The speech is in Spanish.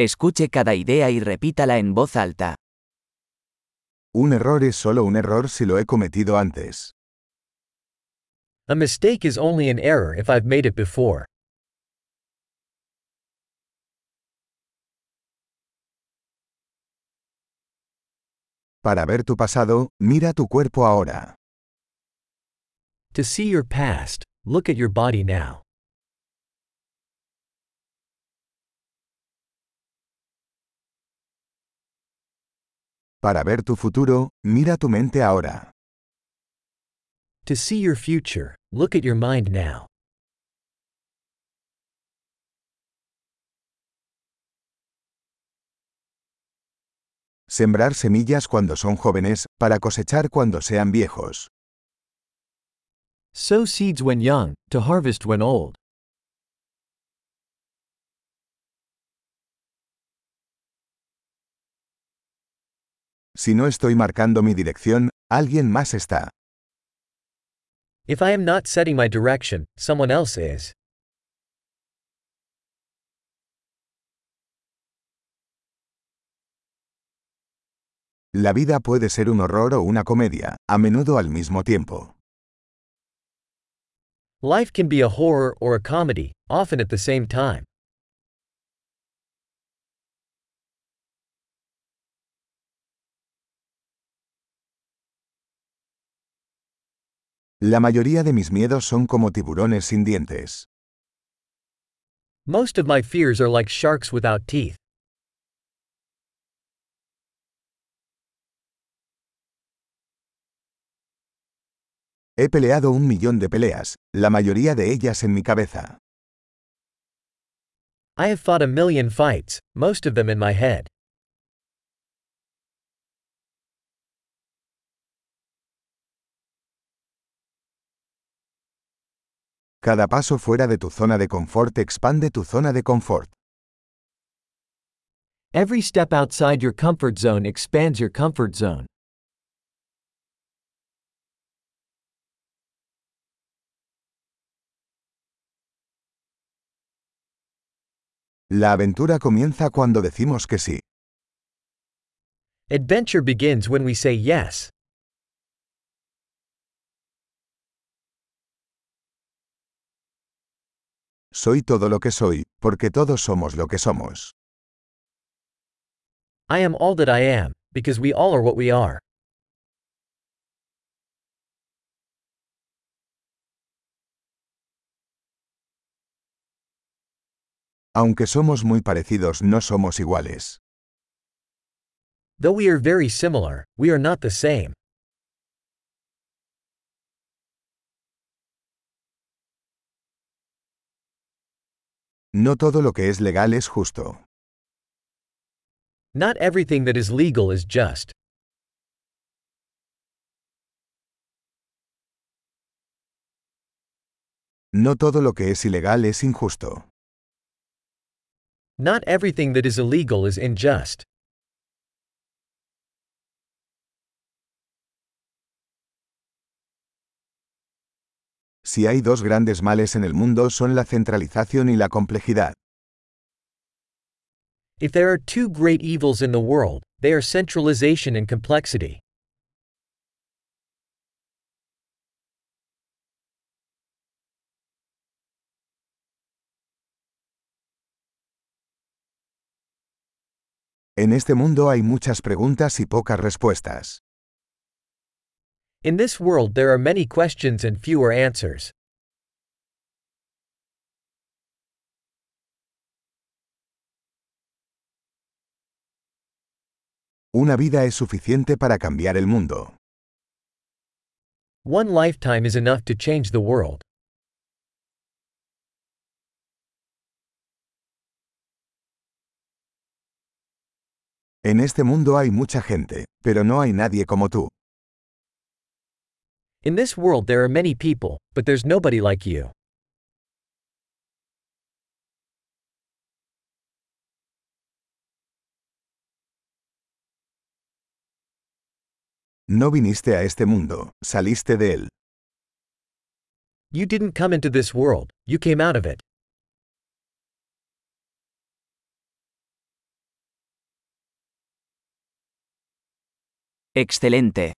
Escuche cada idea y repítala en voz alta. Un error es solo un error si lo he cometido antes. A mistake is only an error if I've made it before. Para ver tu pasado, mira tu cuerpo ahora. To see your past, look at your body now. Para ver tu futuro, mira tu mente ahora. To see your future, look at your mind now. Sembrar semillas cuando son jóvenes, para cosechar cuando sean viejos. Sow seeds when young, to harvest when old. Si no estoy marcando mi dirección, alguien más está. If I am not setting my direction, someone else is. La vida puede ser un horror o una comedia, a menudo al mismo tiempo. Life can be a horror or a comedy, often at the same time. La mayoría de mis miedos son como tiburones sin dientes. Most of my fears are like sharks without teeth. He peleado un millón de peleas, la mayoría de ellas en mi cabeza. I have fought a million fights, most of them in my head. Cada paso fuera de tu zona de confort expande tu zona de confort. Every step outside your comfort zone expands your comfort zone. La aventura comienza cuando decimos que sí. Adventure begins when we say yes. Soy todo lo que soy, porque todos somos lo que somos. I am all that I am, because we all are what we are. Aunque somos muy parecidos, no somos iguales. Though we are very similar, we are not the same. No todo lo que es legal es justo. Not everything that is legal is just. No todo lo que es ilegal es injusto. Not everything that is illegal is unjust. Si hay dos grandes males en el mundo son la centralización y la complejidad. If there are two great evils in the world, they are centralization and complexity. En este mundo hay muchas preguntas y pocas respuestas. In this world, there are many questions and fewer answers. Una vida es suficiente para cambiar el mundo. One lifetime is enough to change the world. En este mundo hay mucha gente, pero no hay nadie como tú. In this world there are many people, but there's nobody like you. No viniste a este mundo, saliste de él. You didn't come into this world, you came out of it. Excelente.